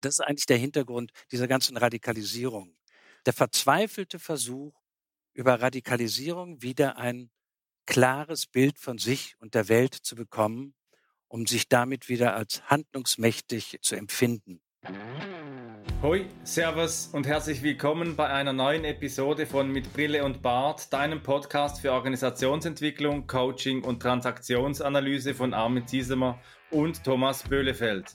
Das ist eigentlich der Hintergrund dieser ganzen Radikalisierung. Der verzweifelte Versuch, über Radikalisierung wieder ein klares Bild von sich und der Welt zu bekommen, um sich damit wieder als handlungsmächtig zu empfinden. Hoi, Servus und herzlich willkommen bei einer neuen Episode von Mit Brille und Bart, deinem Podcast für Organisationsentwicklung, Coaching und Transaktionsanalyse von Armin Ziesemer und Thomas Böhlefeld.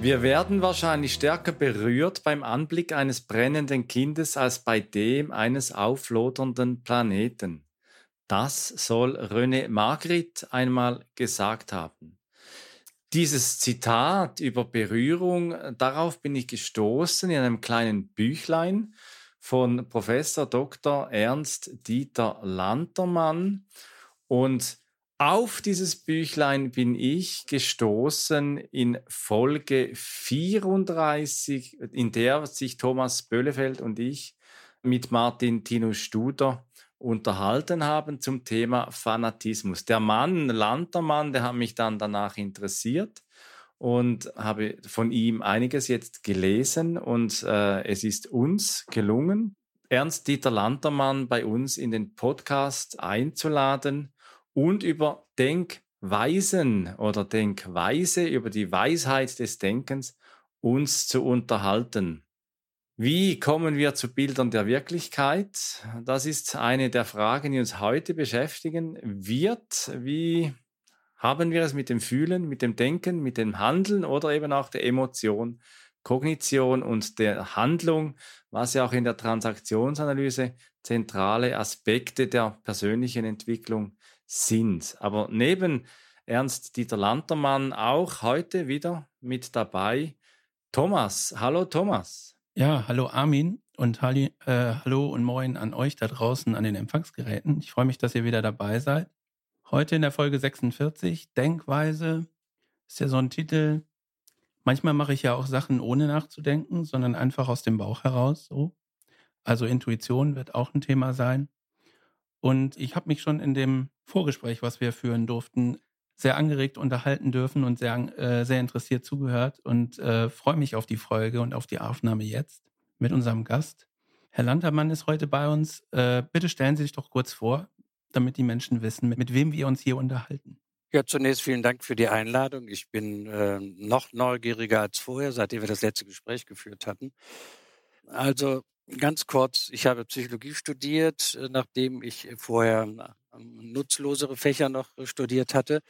Wir werden wahrscheinlich stärker berührt beim Anblick eines brennenden Kindes als bei dem eines auflodernden Planeten. Das soll René Magritte einmal gesagt haben. Dieses Zitat über Berührung, darauf bin ich gestoßen in einem kleinen Büchlein von Professor Dr. Ernst Dieter Lantermann und auf dieses Büchlein bin ich gestoßen in Folge 34, in der sich Thomas Böhlefeld und ich mit Martin Tino Studer unterhalten haben zum Thema Fanatismus. Der Mann, Lantermann, der hat mich dann danach interessiert und habe von ihm einiges jetzt gelesen und äh, es ist uns gelungen, Ernst Dieter Lantermann bei uns in den Podcast einzuladen und über Denkweisen oder Denkweise, über die Weisheit des Denkens uns zu unterhalten. Wie kommen wir zu Bildern der Wirklichkeit? Das ist eine der Fragen, die uns heute beschäftigen wird. Wie haben wir es mit dem Fühlen, mit dem Denken, mit dem Handeln oder eben auch der Emotion, Kognition und der Handlung, was ja auch in der Transaktionsanalyse zentrale Aspekte der persönlichen Entwicklung sind. Aber neben Ernst Dieter Lantermann auch heute wieder mit dabei Thomas. Hallo Thomas. Ja, hallo Armin und halli, äh, hallo und moin an euch da draußen an den Empfangsgeräten. Ich freue mich, dass ihr wieder dabei seid. Heute in der Folge 46, Denkweise, ist ja so ein Titel. Manchmal mache ich ja auch Sachen ohne nachzudenken, sondern einfach aus dem Bauch heraus so. Also Intuition wird auch ein Thema sein. Und ich habe mich schon in dem Vorgespräch, was wir führen durften, sehr angeregt unterhalten dürfen und sehr, äh, sehr interessiert zugehört und äh, freue mich auf die Folge und auf die Aufnahme jetzt mit unserem Gast. Herr Lantermann ist heute bei uns. Äh, bitte stellen Sie sich doch kurz vor, damit die Menschen wissen, mit, mit wem wir uns hier unterhalten. Ja, zunächst vielen Dank für die Einladung. Ich bin äh, noch neugieriger als vorher, seitdem wir das letzte Gespräch geführt hatten. Also Ganz kurz, ich habe Psychologie studiert, äh, nachdem ich vorher ähm, nutzlosere Fächer noch studiert hatte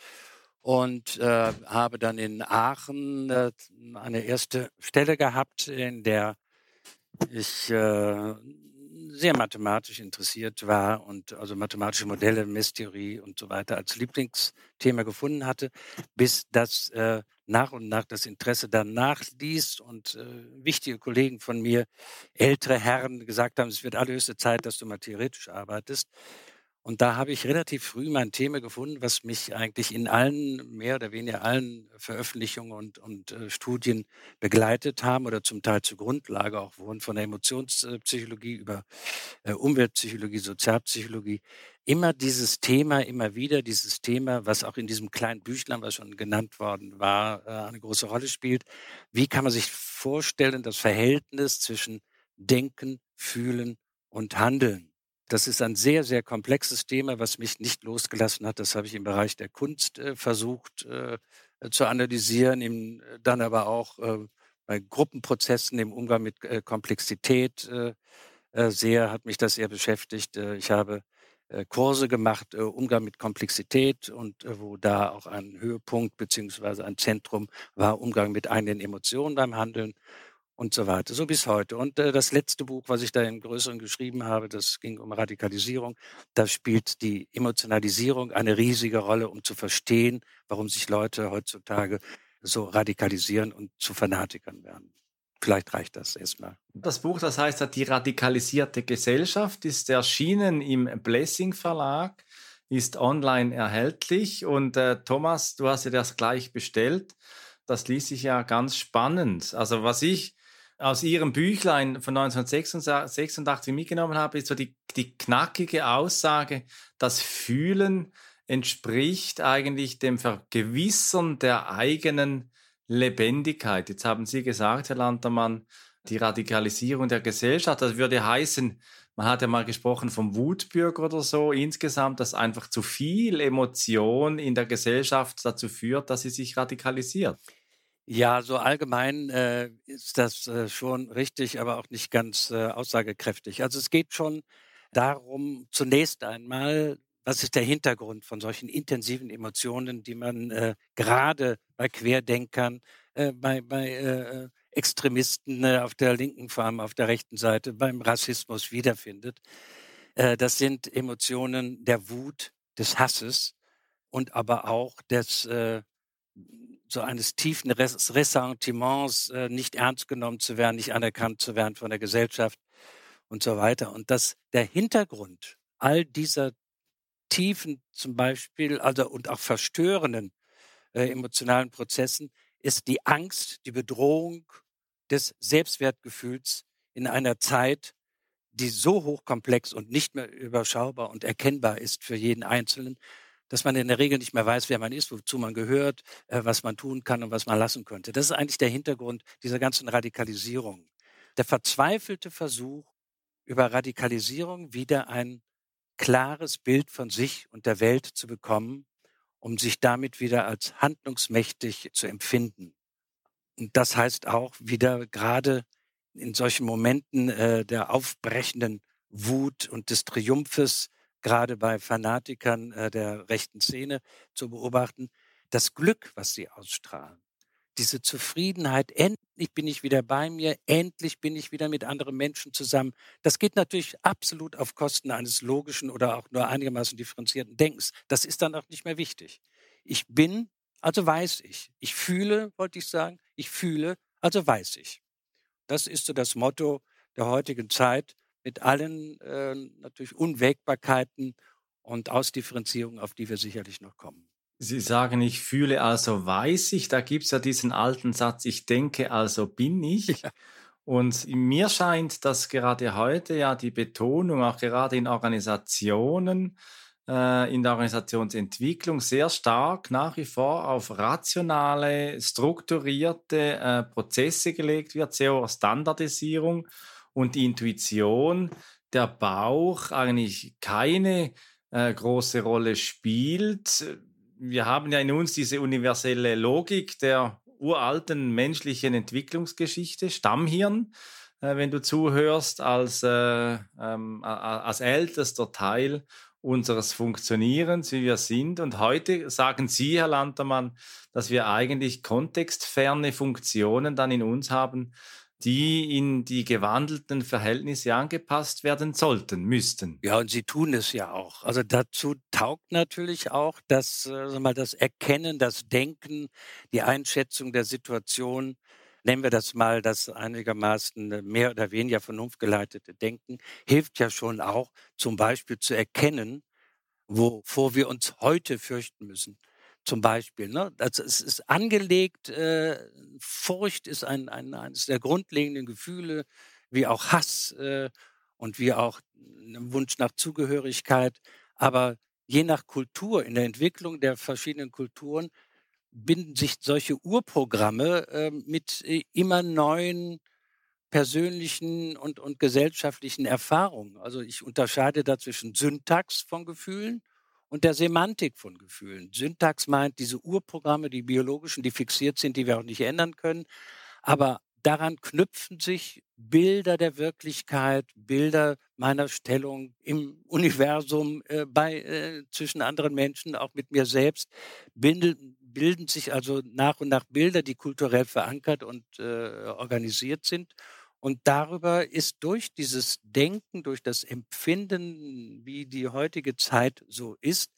und äh, habe dann in Aachen äh, eine erste Stelle gehabt, in der ich äh, sehr mathematisch interessiert war und also mathematische Modelle, Messtheorie und so weiter als Lieblingsthema gefunden hatte, bis das äh, nach und nach das Interesse danach ließ und äh, wichtige Kollegen von mir, ältere Herren, gesagt haben, es wird allerhöchste Zeit, dass du mal theoretisch arbeitest. Und da habe ich relativ früh mein Thema gefunden, was mich eigentlich in allen, mehr oder weniger allen Veröffentlichungen und, und äh, Studien begleitet haben oder zum Teil zur Grundlage auch wurden, von der Emotionspsychologie über äh, Umweltpsychologie, Sozialpsychologie. Immer dieses Thema, immer wieder dieses Thema, was auch in diesem kleinen Büchlein, was schon genannt worden war, äh, eine große Rolle spielt. Wie kann man sich vorstellen, das Verhältnis zwischen Denken, Fühlen und Handeln? Das ist ein sehr, sehr komplexes Thema, was mich nicht losgelassen hat. Das habe ich im Bereich der Kunst äh, versucht äh, zu analysieren, im, äh, dann aber auch äh, bei Gruppenprozessen im Umgang mit äh, Komplexität äh, sehr, hat mich das sehr beschäftigt. ich habe Kurse gemacht, Umgang mit Komplexität und wo da auch ein Höhepunkt beziehungsweise ein Zentrum war, Umgang mit eigenen Emotionen beim Handeln und so weiter, so bis heute. Und äh, das letzte Buch, was ich da im Größeren geschrieben habe, das ging um Radikalisierung. Da spielt die Emotionalisierung eine riesige Rolle, um zu verstehen, warum sich Leute heutzutage so radikalisieren und zu Fanatikern werden. Vielleicht reicht das erstmal. Das Buch, das heißt Die radikalisierte Gesellschaft, ist erschienen im Blessing Verlag, ist online erhältlich. Und äh, Thomas, du hast dir das gleich bestellt. Das ließ sich ja ganz spannend. Also was ich aus Ihrem Büchlein von 1986 mitgenommen habe, ist so die, die knackige Aussage, das Fühlen entspricht eigentlich dem Vergewissern der eigenen Lebendigkeit. Jetzt haben Sie gesagt, Herr Lantermann, die Radikalisierung der Gesellschaft, das würde heißen, man hat ja mal gesprochen vom Wutbürger oder so insgesamt, dass einfach zu viel Emotion in der Gesellschaft dazu führt, dass sie sich radikalisiert. Ja, so allgemein äh, ist das äh, schon richtig, aber auch nicht ganz äh, aussagekräftig. Also es geht schon darum, zunächst einmal, was ist der Hintergrund von solchen intensiven Emotionen, die man äh, gerade bei Querdenkern, äh, bei, bei äh, Extremisten auf der linken, vor allem auf der rechten Seite, beim Rassismus wiederfindet. das sind Emotionen der Wut, des Hasses und aber auch des so eines tiefen Ressentiments, äh, nicht ernst genommen zu werden, nicht anerkannt zu werden von der Gesellschaft und so weiter. Und dass der Hintergrund all dieser tiefen zum Beispiel, also und auch verstörenden äh, emotionalen Prozessen ist die Angst, die Bedrohung des Selbstwertgefühls in einer Zeit, die so hochkomplex und nicht mehr überschaubar und erkennbar ist für jeden Einzelnen, dass man in der Regel nicht mehr weiß, wer man ist, wozu man gehört, äh, was man tun kann und was man lassen könnte. Das ist eigentlich der Hintergrund dieser ganzen Radikalisierung. Der verzweifelte Versuch, über Radikalisierung wieder ein klares Bild von sich und der Welt zu bekommen, um sich damit wieder als handlungsmächtig zu empfinden. Und das heißt auch wieder gerade in solchen Momenten äh, der aufbrechenden Wut und des Triumphes gerade bei Fanatikern äh, der rechten Szene zu beobachten, das Glück, was sie ausstrahlen, diese Zufriedenheit, endlich bin ich wieder bei mir, endlich bin ich wieder mit anderen Menschen zusammen. Das geht natürlich absolut auf Kosten eines logischen oder auch nur einigermaßen differenzierten Denkens. Das ist dann auch nicht mehr wichtig. Ich bin, also weiß ich. Ich fühle, wollte ich sagen, ich fühle, also weiß ich. Das ist so das Motto der heutigen Zeit mit allen äh, natürlich Unwägbarkeiten und Ausdifferenzierungen, auf die wir sicherlich noch kommen. Sie sagen, ich fühle, also weiß ich. Da gibt es ja diesen alten Satz, ich denke, also bin ich. Ja. Und mir scheint, dass gerade heute ja die Betonung, auch gerade in Organisationen, äh, in der Organisationsentwicklung sehr stark nach wie vor auf rationale, strukturierte äh, Prozesse gelegt wird, sehr auf Standardisierung und die Intuition, der Bauch eigentlich keine äh, große Rolle spielt. Wir haben ja in uns diese universelle Logik der uralten menschlichen Entwicklungsgeschichte, Stammhirn, äh, wenn du zuhörst, als, äh, ähm, als ältester Teil unseres Funktionierens, wie wir sind. Und heute sagen Sie, Herr Lantermann, dass wir eigentlich kontextferne Funktionen dann in uns haben, die in die gewandelten Verhältnisse angepasst werden sollten, müssten. Ja, und sie tun es ja auch. Also dazu taugt natürlich auch das, äh, mal das Erkennen, das Denken, die Einschätzung der Situation. Nennen wir das mal das einigermaßen mehr oder weniger vernunftgeleitete Denken, hilft ja schon auch, zum Beispiel zu erkennen, wovor wir uns heute fürchten müssen zum Beispiel. Ne? Also es ist angelegt, äh, Furcht ist ein, ein, eines der grundlegenden Gefühle, wie auch Hass äh, und wie auch ein Wunsch nach Zugehörigkeit. Aber je nach Kultur, in der Entwicklung der verschiedenen Kulturen, binden sich solche Urprogramme äh, mit äh, immer neuen persönlichen und, und gesellschaftlichen Erfahrungen. Also ich unterscheide da zwischen Syntax von Gefühlen und der Semantik von Gefühlen. Syntax meint diese Urprogramme, die biologischen, die fixiert sind, die wir auch nicht ändern können. Aber daran knüpfen sich Bilder der Wirklichkeit, Bilder meiner Stellung im Universum, äh, bei, äh, zwischen anderen Menschen, auch mit mir selbst, bilden, bilden sich also nach und nach Bilder, die kulturell verankert und äh, organisiert sind. Und darüber ist durch dieses Denken, durch das Empfinden, wie die heutige Zeit so ist,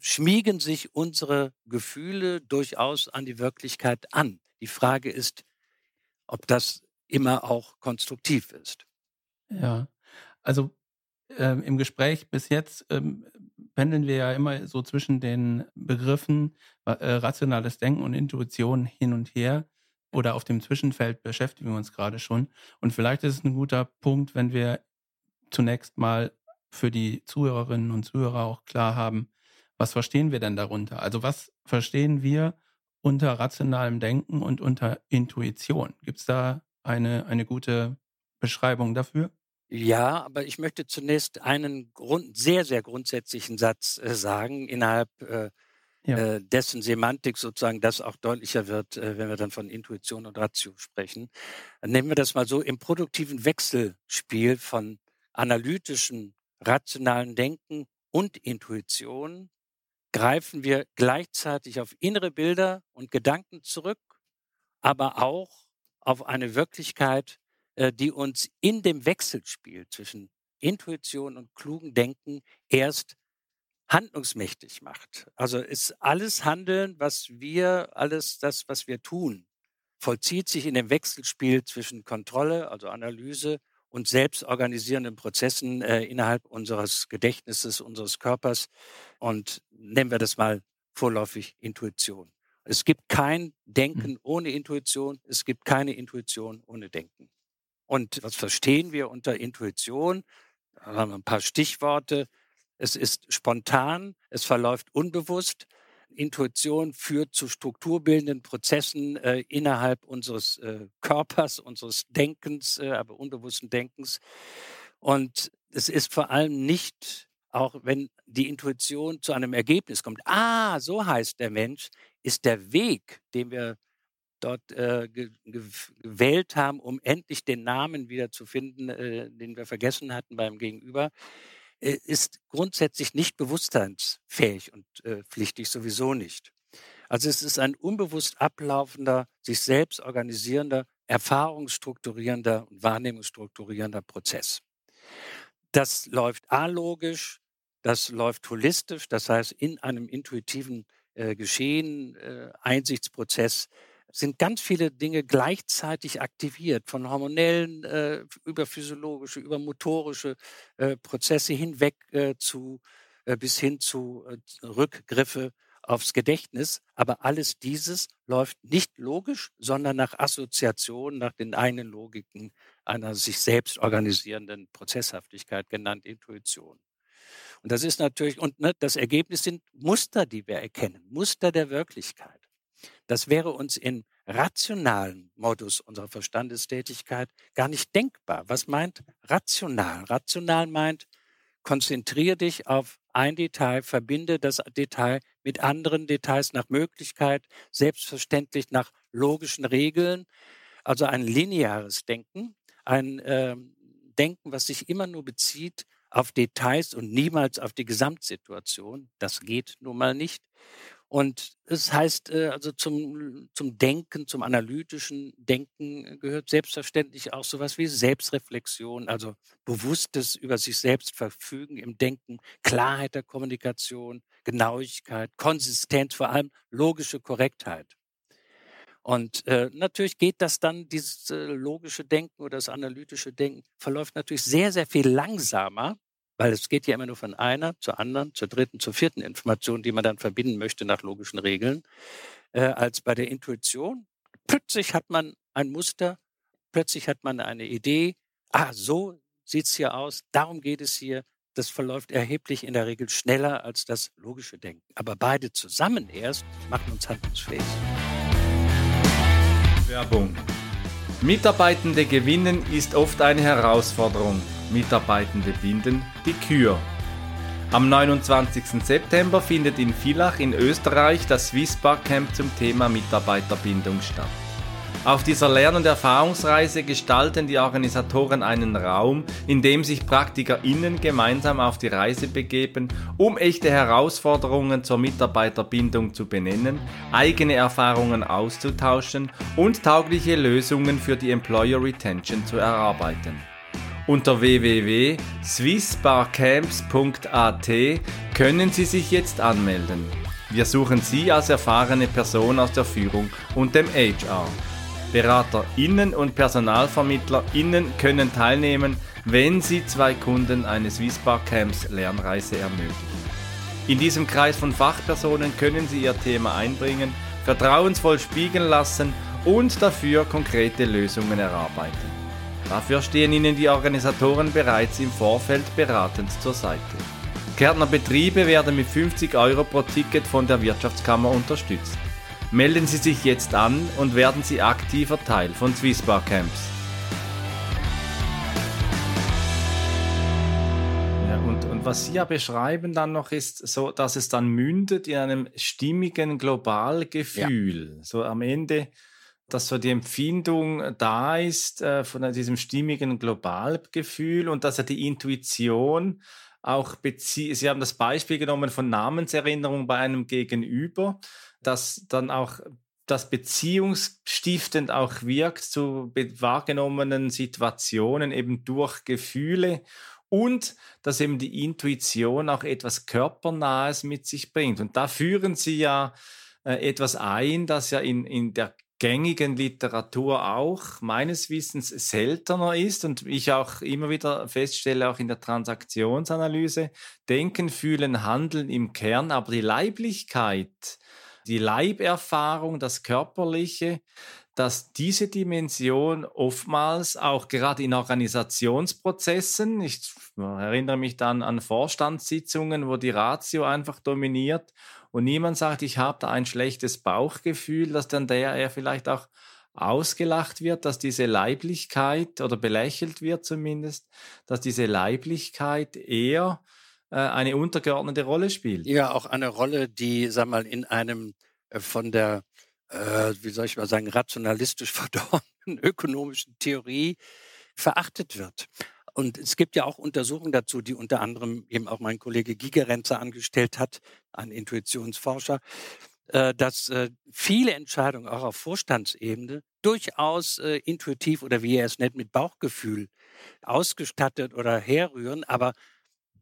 schmiegen sich unsere Gefühle durchaus an die Wirklichkeit an. Die Frage ist, ob das immer auch konstruktiv ist. Ja, also ähm, im Gespräch bis jetzt ähm, pendeln wir ja immer so zwischen den Begriffen äh, rationales Denken und Intuition hin und her oder auf dem Zwischenfeld beschäftigen wir uns gerade schon. Und vielleicht ist es ein guter Punkt, wenn wir zunächst mal für die Zuhörerinnen und Zuhörer auch klar haben, was verstehen wir denn darunter? Also was verstehen wir unter rationalem Denken und unter Intuition? Gibt es da eine, eine gute Beschreibung dafür? Ja, aber ich möchte zunächst einen Grund, sehr, sehr grundsätzlichen Satz äh, sagen, innerhalb äh, ja. äh, dessen Semantik sozusagen das auch deutlicher wird, äh, wenn wir dann von Intuition und Ratio sprechen. Nehmen wir das mal so im produktiven Wechselspiel von analytischen, rationalen Denken und Intuition greifen wir gleichzeitig auf innere Bilder und Gedanken zurück, aber auch auf eine Wirklichkeit, äh, die uns in dem Wechselspiel zwischen Intuition und klugen Denken erst handlungsmächtig macht. Also ist alles Handeln, was wir, alles das, was wir tun, vollzieht sich in dem Wechselspiel zwischen Kontrolle, also Analyse und selbstorganisierenden Prozessen äh, innerhalb unseres Gedächtnisses, unseres Körpers. Und nennen wir das mal vorläufig Intuition. Es gibt kein Denken mhm. ohne Intuition, es gibt keine Intuition ohne Denken. Und was verstehen wir unter Intuition? Da haben wir ein paar Stichworte. Es ist spontan, es verläuft unbewusst. Intuition führt zu strukturbildenden Prozessen äh, innerhalb unseres äh, Körpers, unseres Denkens, äh, aber unbewussten Denkens. Und es ist vor allem nicht, auch wenn die Intuition zu einem Ergebnis kommt, ah, so heißt der Mensch, ist der Weg, den wir dort äh, ge gewählt haben, um endlich den Namen wieder zu finden, äh, den wir vergessen hatten beim Gegenüber, ist grundsätzlich nicht bewusstseinsfähig und äh, pflichtig sowieso nicht. Also es ist ein unbewusst ablaufender, sich selbst organisierender, erfahrungsstrukturierender und wahrnehmungsstrukturierender Prozess. Das läuft alogisch, das läuft holistisch, das heißt in einem intuitiven äh, Geschehen, äh, Einsichtsprozess sind ganz viele Dinge gleichzeitig aktiviert, von hormonellen äh, über physiologische, über motorische äh, Prozesse hinweg äh, zu äh, bis hin zu äh, Rückgriffe aufs Gedächtnis. Aber alles dieses läuft nicht logisch, sondern nach Assoziation, nach den eigenen Logiken einer sich selbst organisierenden Prozesshaftigkeit, genannt Intuition. Und das ist natürlich, und ne, das Ergebnis sind Muster, die wir erkennen, Muster der Wirklichkeit. Das wäre uns im rationalen Modus unserer Verstandestätigkeit gar nicht denkbar. Was meint rational? Rational meint, konzentriere dich auf ein Detail, verbinde das Detail mit anderen Details nach Möglichkeit, selbstverständlich nach logischen Regeln, also ein lineares Denken, ein äh, Denken, was sich immer nur bezieht auf Details und niemals auf die Gesamtsituation. Das geht nun mal nicht. Und es heißt, äh, also zum, zum Denken, zum analytischen Denken gehört selbstverständlich auch sowas wie Selbstreflexion, also bewusstes über sich selbst verfügen im Denken, Klarheit der Kommunikation, Genauigkeit, Konsistenz, vor allem logische Korrektheit. Und äh, natürlich geht das dann, dieses äh, logische Denken oder das analytische Denken verläuft natürlich sehr, sehr viel langsamer weil es geht ja immer nur von einer zur anderen, zur dritten, zur vierten Information, die man dann verbinden möchte nach logischen Regeln, äh, als bei der Intuition. Plötzlich hat man ein Muster, plötzlich hat man eine Idee. Ah, so sieht es hier aus, darum geht es hier. Das verläuft erheblich in der Regel schneller als das logische Denken. Aber beide zusammen erst machen uns handlungsfähig. Werbung. Mitarbeitende gewinnen ist oft eine Herausforderung. Mitarbeitende binden die Kür. Am 29. September findet in Villach in Österreich das Swiss Camp zum Thema Mitarbeiterbindung statt. Auf dieser Lern- und Erfahrungsreise gestalten die Organisatoren einen Raum, in dem sich PraktikerInnen gemeinsam auf die Reise begeben, um echte Herausforderungen zur Mitarbeiterbindung zu benennen, eigene Erfahrungen auszutauschen und taugliche Lösungen für die Employer Retention zu erarbeiten. Unter www.swissbarcamps.at können Sie sich jetzt anmelden. Wir suchen Sie als erfahrene Person aus der Führung und dem HR. BeraterInnen und PersonalvermittlerInnen können teilnehmen, wenn sie zwei Kunden eines Swissbar Camps Lernreise ermöglichen. In diesem Kreis von Fachpersonen können sie ihr Thema einbringen, vertrauensvoll spiegeln lassen und dafür konkrete Lösungen erarbeiten. Dafür stehen Ihnen die Organisatoren bereits im Vorfeld beratend zur Seite. Kärntner Betriebe werden mit 50 Euro pro Ticket von der Wirtschaftskammer unterstützt. Melden Sie sich jetzt an und werden Sie aktiver Teil von Swissbar Camps. Ja, und, und was Sie ja beschreiben dann noch ist, so, dass es dann mündet in einem stimmigen Globalgefühl. Ja. So am Ende, dass so die Empfindung da ist äh, von diesem stimmigen Globalgefühl und dass ja die Intuition auch bezieht. Sie haben das Beispiel genommen von Namenserinnerung bei einem Gegenüber dass dann auch das beziehungsstiftend auch wirkt zu wahrgenommenen Situationen eben durch Gefühle und dass eben die Intuition auch etwas Körpernahes mit sich bringt. Und da führen Sie ja äh, etwas ein, das ja in, in der gängigen Literatur auch meines Wissens seltener ist und ich auch immer wieder feststelle, auch in der Transaktionsanalyse, Denken, Fühlen, Handeln im Kern, aber die Leiblichkeit, die Leiberfahrung, das Körperliche, dass diese Dimension oftmals auch gerade in Organisationsprozessen, ich erinnere mich dann an Vorstandssitzungen, wo die Ratio einfach dominiert und niemand sagt, ich habe da ein schlechtes Bauchgefühl, dass dann der er vielleicht auch ausgelacht wird, dass diese Leiblichkeit oder belächelt wird zumindest, dass diese Leiblichkeit eher äh, eine untergeordnete Rolle spielt. Ja, auch eine Rolle, die, sag mal, in einem äh, von der, äh, wie soll ich mal sagen, rationalistisch verdorbenen ökonomischen Theorie verachtet wird. Und es gibt ja auch Untersuchungen dazu, die unter anderem eben auch mein Kollege Gigerenzer angestellt hat, ein Intuitionsforscher, äh, dass äh, viele Entscheidungen auch auf Vorstandsebene durchaus äh, intuitiv oder wie er es nennt, mit Bauchgefühl ausgestattet oder herrühren, aber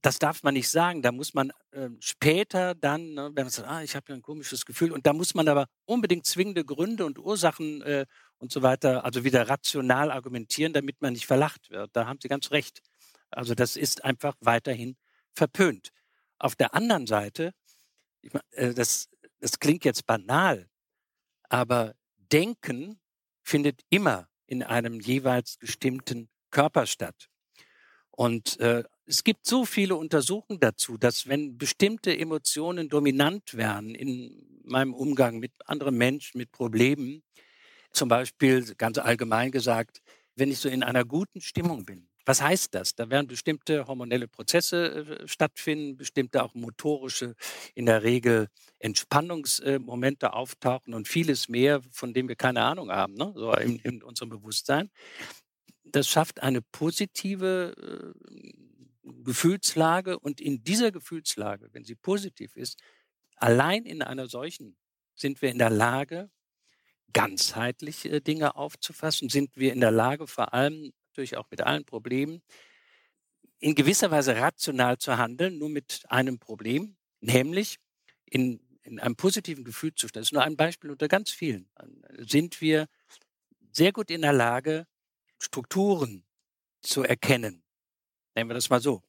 das darf man nicht sagen. Da muss man äh, später dann, ne, wenn man sagt, ah, ich habe ja ein komisches Gefühl, und da muss man aber unbedingt zwingende Gründe und Ursachen äh, und so weiter, also wieder rational argumentieren, damit man nicht verlacht wird. Da haben Sie ganz recht. Also das ist einfach weiterhin verpönt. Auf der anderen Seite, ich mein, äh, das, das klingt jetzt banal, aber Denken findet immer in einem jeweils gestimmten Körper statt. Und äh, es gibt so viele Untersuchungen dazu, dass wenn bestimmte Emotionen dominant werden in meinem Umgang mit anderen Menschen, mit Problemen, zum Beispiel ganz allgemein gesagt, wenn ich so in einer guten Stimmung bin, was heißt das? Da werden bestimmte hormonelle Prozesse äh, stattfinden, bestimmte auch motorische, in der Regel Entspannungsmomente auftauchen und vieles mehr, von dem wir keine Ahnung haben, ne? so in, in unserem Bewusstsein. Das schafft eine positive äh, Gefühlslage und in dieser Gefühlslage, wenn sie positiv ist, allein in einer solchen sind wir in der Lage, ganzheitlich äh, Dinge aufzufassen, sind wir in der Lage, vor allem natürlich auch mit allen Problemen, in gewisser Weise rational zu handeln, nur mit einem Problem, nämlich in, in einem positiven Gefühlszustand. Das ist nur ein Beispiel unter ganz vielen. Sind wir sehr gut in der Lage, Strukturen zu erkennen, Nehmen wir das mal so.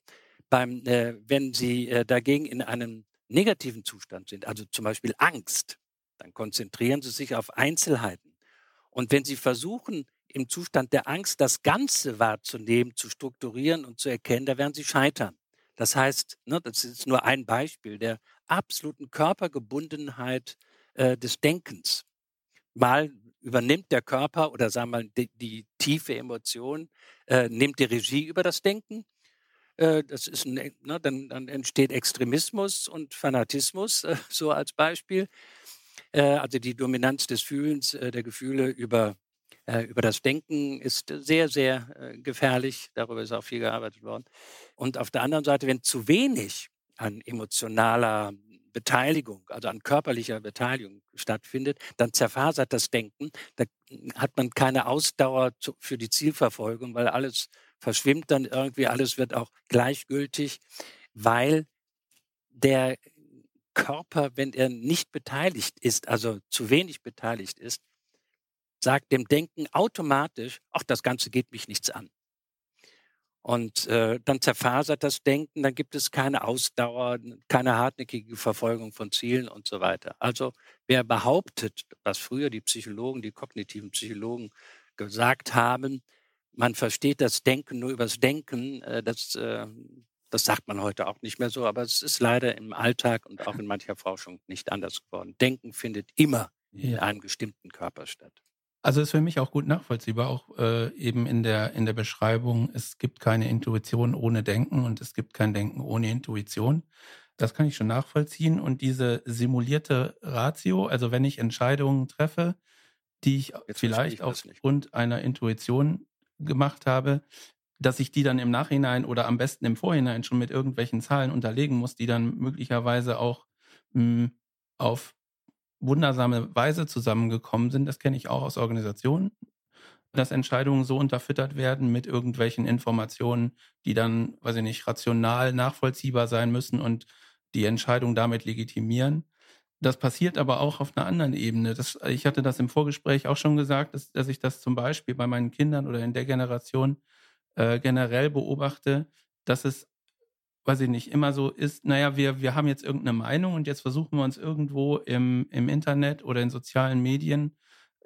Beim, äh, wenn Sie äh, dagegen in einem negativen Zustand sind, also zum Beispiel Angst, dann konzentrieren Sie sich auf Einzelheiten. Und wenn Sie versuchen, im Zustand der Angst das Ganze wahrzunehmen, zu strukturieren und zu erkennen, da werden Sie scheitern. Das heißt, ne, das ist nur ein Beispiel der absoluten Körpergebundenheit äh, des Denkens. Mal übernimmt der Körper oder sagen wir mal die, die tiefe Emotion, äh, nimmt die Regie über das Denken das ist ein, ne, dann, dann, entsteht Extremismus und Fanatismus, äh, so als Beispiel. Äh, also die Dominanz des Fühlens, der Gefühle über, über das Denken ist sehr, sehr gefährlich. Darüber ist auch viel gearbeitet worden. Und auf der anderen Seite, wenn zu wenig an emotionaler Beteiligung, also an körperlicher Beteiligung stattfindet, dann zerfasert das Denken. Da hat man keine Ausdauer für die Zielverfolgung, weil alles verschwimmt dann irgendwie, alles wird auch gleichgültig, weil der Körper, wenn er nicht beteiligt ist, also zu wenig beteiligt ist, sagt dem Denken automatisch, ach, das Ganze geht mich nichts an. Und äh, dann zerfasert das Denken, dann gibt es keine Ausdauer, keine hartnäckige Verfolgung von Zielen und so weiter. Also wer behauptet, was früher die Psychologen, die kognitiven Psychologen gesagt haben, man versteht das Denken nur übers Denken, äh, das, äh, das sagt man heute auch nicht mehr so, aber es ist leider im Alltag und auch in mancher Forschung nicht anders geworden. Denken findet immer in einem bestimmten Körper statt. Also ist für mich auch gut nachvollziehbar, auch äh, eben in der, in der Beschreibung, es gibt keine Intuition ohne Denken und es gibt kein Denken ohne Intuition. Das kann ich schon nachvollziehen. Und diese simulierte Ratio, also wenn ich Entscheidungen treffe, die ich Jetzt vielleicht ich aufgrund einer Intuition gemacht habe, dass ich die dann im Nachhinein oder am besten im Vorhinein schon mit irgendwelchen Zahlen unterlegen muss, die dann möglicherweise auch mh, hm, auf wundersame Weise zusammengekommen sind. Das kenne ich auch aus Organisationen, dass Entscheidungen so unterfüttert werden mit irgendwelchen Informationen, die dann, weiß ich nicht, rational nachvollziehbar sein müssen und die Entscheidung damit legitimieren. Das passiert aber auch auf einer anderen Ebene. Das, ich hatte das im Vorgespräch auch schon gesagt, dass, dass ich das zum Beispiel bei meinen Kindern oder in der Generation äh, generell beobachte, dass es weiß ich nicht, immer so ist, naja, wir, wir haben jetzt irgendeine Meinung und jetzt versuchen wir uns irgendwo im, im Internet oder in sozialen Medien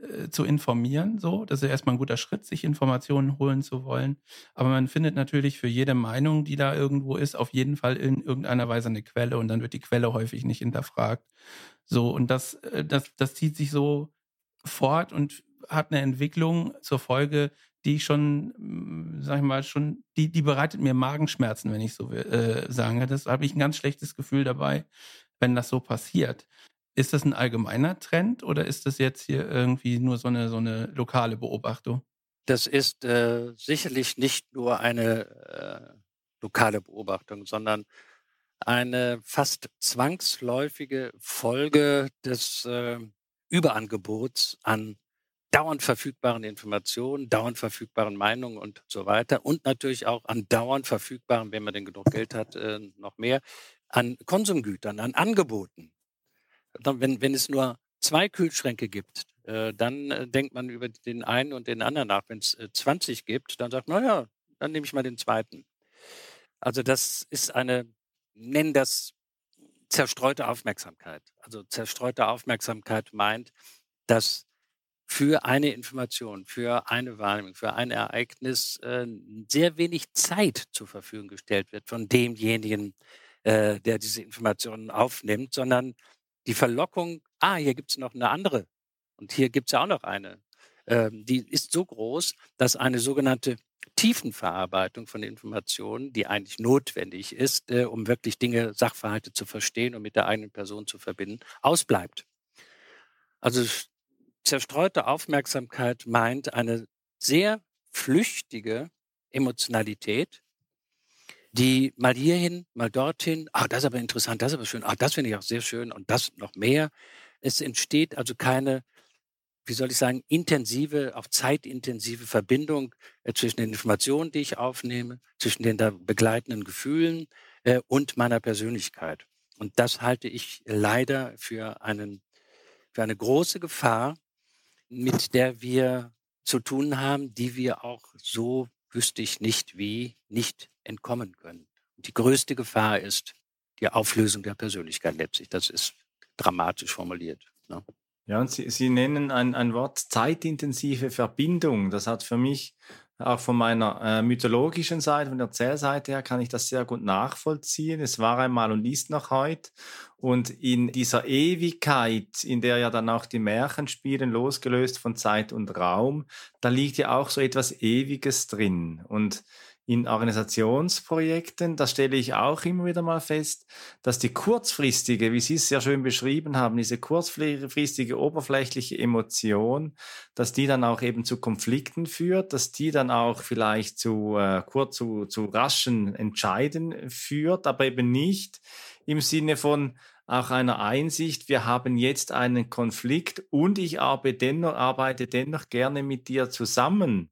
äh, zu informieren. So, das ist erstmal ein guter Schritt, sich Informationen holen zu wollen. Aber man findet natürlich für jede Meinung, die da irgendwo ist, auf jeden Fall in irgendeiner Weise eine Quelle und dann wird die Quelle häufig nicht hinterfragt. So, und das, äh, das, das zieht sich so fort und hat eine Entwicklung zur Folge, die ich schon, mm, sag ich mal, schon, die, die bereitet mir Magenschmerzen, wenn ich so äh, sagen. Das habe ich ein ganz schlechtes Gefühl dabei, wenn das so passiert. Ist das ein allgemeiner Trend oder ist das jetzt hier irgendwie nur so eine, so eine lokale Beobachtung? Das ist äh, sicherlich nicht nur eine äh, lokale Beobachtung, sondern eine fast zwangsläufige Folge des äh, Überangebots an dauernd verfügbaren Informationen, dauernd verfügbaren Meinungen und so weiter und natürlich auch an dauernd verfügbaren, wenn man denn genug Geld hat, äh, noch mehr, an Konsumgütern, an Angeboten. Wenn, wenn es nur zwei Kühlschränke gibt, äh, dann äh, denkt man über den einen und den anderen nach. Wenn es 20 gibt, dann sagt man, ja, dann nehme ich mal den zweiten. Also das ist eine, nennen das zerstreute Aufmerksamkeit. Also zerstreute Aufmerksamkeit meint, dass für eine Information, für eine Wahrnehmung, für ein Ereignis äh, sehr wenig Zeit zur Verfügung gestellt wird von demjenigen, äh, der diese Informationen aufnimmt, sondern die Verlockung, ah, hier gibt es noch eine andere und hier gibt es ja auch noch eine, äh, die ist so groß, dass eine sogenannte Tiefenverarbeitung von Informationen, die eigentlich notwendig ist, äh, um wirklich Dinge, Sachverhalte zu verstehen und mit der eigenen Person zu verbinden, ausbleibt. Also zerstreute Aufmerksamkeit meint eine sehr flüchtige Emotionalität, die mal hierhin, mal dorthin, ah, das ist aber interessant, das ist aber schön, ah, das finde ich auch sehr schön und das noch mehr. Es entsteht also keine, wie soll ich sagen, intensive, auch zeitintensive Verbindung äh, zwischen den Informationen, die ich aufnehme, zwischen den da begleitenden Gefühlen äh, und meiner Persönlichkeit. Und das halte ich leider für einen, für eine große Gefahr, mit der wir zu tun haben, die wir auch so wüsste ich nicht wie nicht entkommen können. Die größte Gefahr ist die Auflösung der Persönlichkeit letztlich. Das ist dramatisch formuliert. Ne? Ja, und Sie, Sie nennen ein, ein Wort zeitintensive Verbindung. Das hat für mich auch von meiner äh, mythologischen Seite, von der Erzählseite her, kann ich das sehr gut nachvollziehen. Es war einmal und ist noch heute. Und in dieser Ewigkeit, in der ja dann auch die Märchen spielen, losgelöst von Zeit und Raum, da liegt ja auch so etwas Ewiges drin. Und in Organisationsprojekten, da stelle ich auch immer wieder mal fest, dass die kurzfristige, wie Sie es sehr schön beschrieben haben, diese kurzfristige oberflächliche Emotion, dass die dann auch eben zu Konflikten führt, dass die dann auch vielleicht zu äh, kurz zu, zu raschen Entscheiden führt, aber eben nicht im Sinne von auch einer Einsicht, wir haben jetzt einen Konflikt und ich arbeite dennoch, arbeite dennoch gerne mit dir zusammen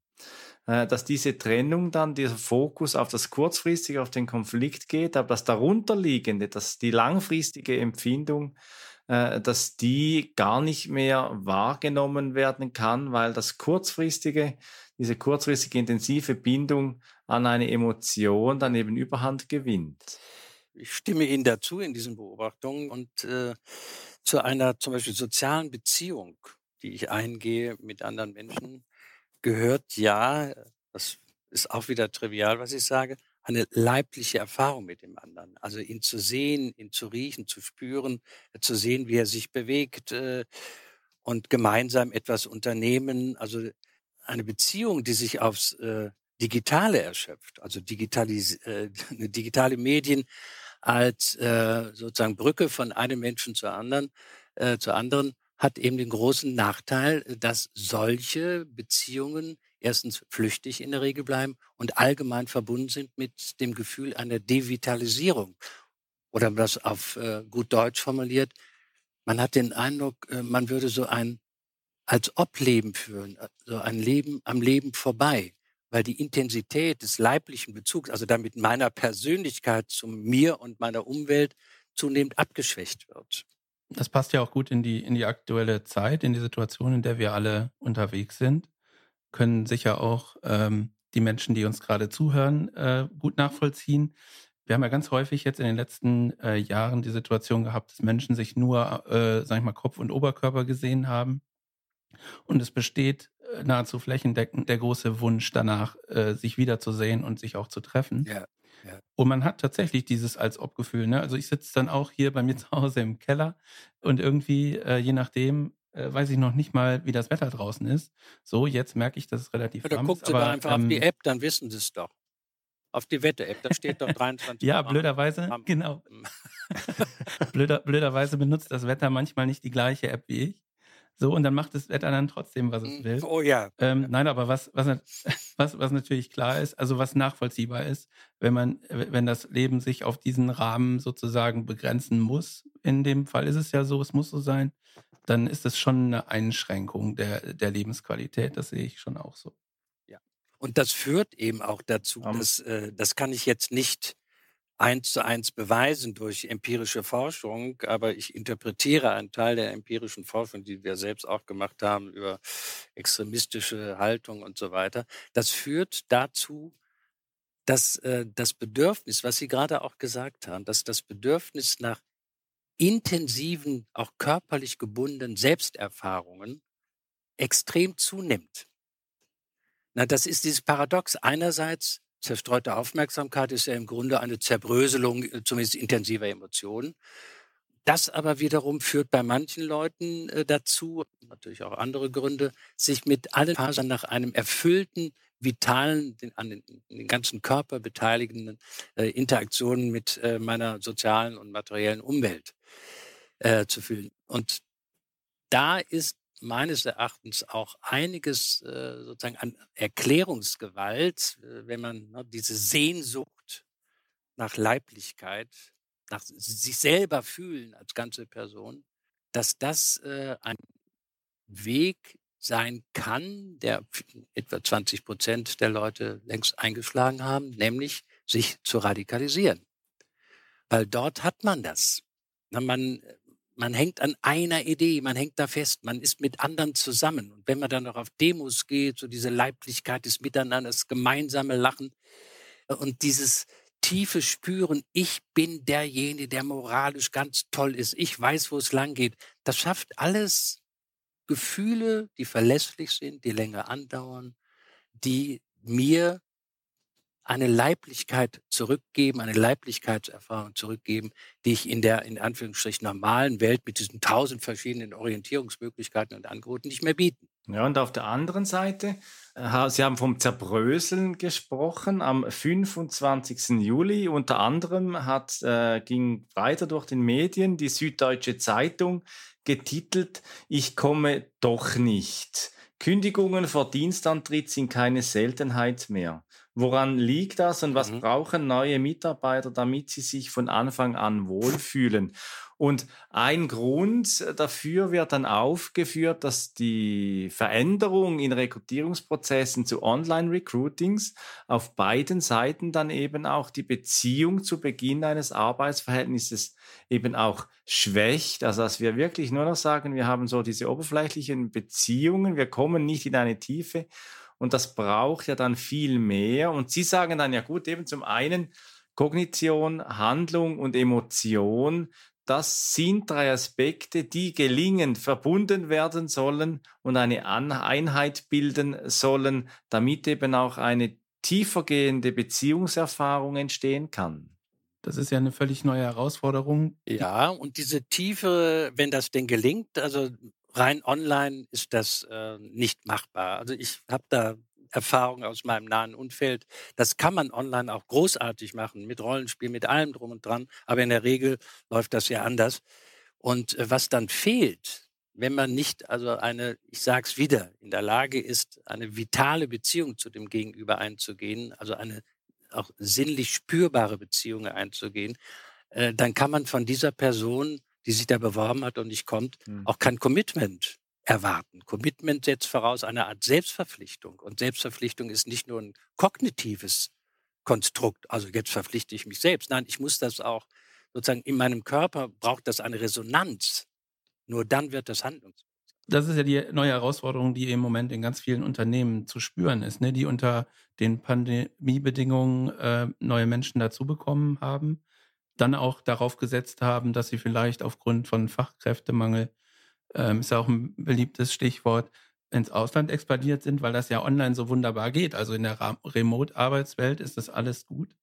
dass diese Trennung dann, dieser Fokus auf das Kurzfristige, auf den Konflikt geht, aber das darunterliegende, dass die langfristige Empfindung äh, dass die gar nicht mehr wahrgenommen werden kann, weil das kurzfristige, diese kurzfristige intensive Bindung an eine Emotion dann eben Überhand gewinnt. Ich stimme Ihnen dazu in diesen Beobachtungen und äh, zu einer zum Beispiel sozialen Beziehung, die ich eingehe mit anderen Menschen, gehört ja, das ist auch wieder trivial, was ich sage, eine leibliche Erfahrung mit dem anderen. Also ihn zu sehen, ihn zu riechen, zu spüren, zu sehen, wie er sich bewegt äh, und gemeinsam etwas unternehmen. Also eine Beziehung, die sich aufs äh, Digitale erschöpft, also digitalis äh, digitale Medien als sozusagen Brücke von einem Menschen zu anderen, zu anderen, hat eben den großen Nachteil, dass solche Beziehungen erstens flüchtig in der Regel bleiben und allgemein verbunden sind mit dem Gefühl einer Devitalisierung. Oder das auf äh, gut Deutsch formuliert, man hat den Eindruck, äh, man würde so ein als ob Leben führen, äh, so ein Leben am Leben vorbei, weil die Intensität des leiblichen Bezugs, also damit meiner Persönlichkeit zu mir und meiner Umwelt zunehmend abgeschwächt wird. Das passt ja auch gut in die, in die aktuelle Zeit, in die Situation, in der wir alle unterwegs sind können sicher auch ähm, die Menschen, die uns gerade zuhören, äh, gut nachvollziehen. Wir haben ja ganz häufig jetzt in den letzten äh, Jahren die Situation gehabt, dass Menschen sich nur, äh, sag ich mal, Kopf und Oberkörper gesehen haben. Und es besteht äh, nahezu flächendeckend der große Wunsch danach, äh, sich wiederzusehen und sich auch zu treffen. Ja, ja. Und man hat tatsächlich dieses als Ob-Gefühl. Ne? Also ich sitze dann auch hier bei mir zu Hause im Keller und irgendwie, äh, je nachdem, äh, weiß ich noch nicht mal, wie das Wetter draußen ist. So, jetzt merke ich, dass es relativ ja, warm ist. Aber, einfach ähm, auf die ähm, App, dann wissen sie es doch. Auf die Wette-App, da steht doch 23 Ja, blöderweise, genau. Blöder, blöderweise benutzt das Wetter manchmal nicht die gleiche App wie ich. So, und dann macht das Wetter dann trotzdem, was es hm, will. Oh ja. Ähm, nein, aber was, was, was, was natürlich klar ist, also was nachvollziehbar ist, wenn man, wenn das Leben sich auf diesen Rahmen sozusagen begrenzen muss, in dem Fall ist es ja so, es muss so sein, dann ist es schon eine Einschränkung der, der Lebensqualität. Das sehe ich schon auch so. Ja. Und das führt eben auch dazu, um. dass, äh, das kann ich jetzt nicht eins zu eins beweisen durch empirische Forschung, aber ich interpretiere einen Teil der empirischen Forschung, die wir selbst auch gemacht haben über extremistische Haltung und so weiter. Das führt dazu, dass äh, das Bedürfnis, was Sie gerade auch gesagt haben, dass das Bedürfnis nach intensiven, auch körperlich gebundenen Selbsterfahrungen extrem zunimmt. Na, das ist dieses Paradox. Einerseits zerstreute Aufmerksamkeit ist ja im Grunde eine Zerbröselung äh, zumindest intensiver Emotionen. Das aber wiederum führt bei manchen Leuten äh, dazu, natürlich auch andere Gründe, sich mit allen Fasern nach einem erfüllten, vitalen, den, an den, den ganzen Körper beteiligenden äh, Interaktionen mit äh, meiner sozialen und materiellen Umwelt äh, zu fühlen. Und da ist meines Erachtens auch einiges äh, sozusagen an Erklärungsgewalt, äh, wenn man ne, diese Sehnsucht nach Leiblichkeit, nach sich selber fühlen als ganze Person, dass das äh, ein Weg sein kann, der etwa 20 Prozent der Leute längst eingeschlagen haben, nämlich sich zu radikalisieren. Weil dort hat man das. Man man hängt an einer Idee, man hängt da fest, man ist mit anderen zusammen. Und wenn man dann noch auf Demos geht, so diese Leiblichkeit des Miteinanders, gemeinsame Lachen äh, und dieses tiefe Spüren, ich bin derjenige, der moralisch ganz toll ist, ich weiß, wo es lang geht, das schafft alles Gefühle, die verlässlich sind, die länger andauern, die mir eine Leiblichkeit zurückgeben, eine Leiblichkeitserfahrung zurückgeben, die ich in der in Anführungsstrichen normalen Welt mit diesen tausend verschiedenen Orientierungsmöglichkeiten und Angeboten nicht mehr bieten. Ja, und auf der anderen Seite, äh, Sie haben vom Zerbröseln gesprochen. Am 25. Juli unter anderem hat, äh, ging weiter durch den Medien die Süddeutsche Zeitung getitelt, ich komme doch nicht. Kündigungen vor Dienstantritt sind keine Seltenheit mehr. Woran liegt das und was mhm. brauchen neue Mitarbeiter, damit sie sich von Anfang an wohlfühlen? Und ein Grund dafür wird dann aufgeführt, dass die Veränderung in Rekrutierungsprozessen zu Online-Recruitings auf beiden Seiten dann eben auch die Beziehung zu Beginn eines Arbeitsverhältnisses eben auch schwächt. Also dass wir wirklich nur noch sagen, wir haben so diese oberflächlichen Beziehungen, wir kommen nicht in eine Tiefe und das braucht ja dann viel mehr. Und Sie sagen dann ja gut, eben zum einen, Kognition, Handlung und Emotion, das sind drei Aspekte, die gelingend verbunden werden sollen und eine Einheit bilden sollen, damit eben auch eine tiefergehende Beziehungserfahrung entstehen kann. Das ist ja eine völlig neue Herausforderung. Ja, und diese Tiefe, wenn das denn gelingt, also rein online ist das äh, nicht machbar. Also ich habe da Erfahrung aus meinem nahen Umfeld. Das kann man online auch großartig machen, mit Rollenspiel, mit allem drum und dran. Aber in der Regel läuft das ja anders. Und äh, was dann fehlt, wenn man nicht, also eine, ich sage es wieder, in der Lage ist, eine vitale Beziehung zu dem Gegenüber einzugehen, also eine auch sinnlich spürbare Beziehung einzugehen, äh, dann kann man von dieser Person, die sich da beworben hat und nicht kommt, mhm. auch kein Commitment erwarten. Commitment setzt voraus eine Art Selbstverpflichtung. Und Selbstverpflichtung ist nicht nur ein kognitives Konstrukt, also jetzt verpflichte ich mich selbst. Nein, ich muss das auch sozusagen in meinem Körper, braucht das eine Resonanz. Nur dann wird das Handlungs. Das ist ja die neue Herausforderung, die im Moment in ganz vielen Unternehmen zu spüren ist, ne? die unter den Pandemiebedingungen äh, neue Menschen dazu bekommen haben, dann auch darauf gesetzt haben, dass sie vielleicht aufgrund von Fachkräftemangel ähm, ist ja auch ein beliebtes Stichwort, ins Ausland expandiert sind, weil das ja online so wunderbar geht. Also in der Remote-Arbeitswelt ist das alles gut.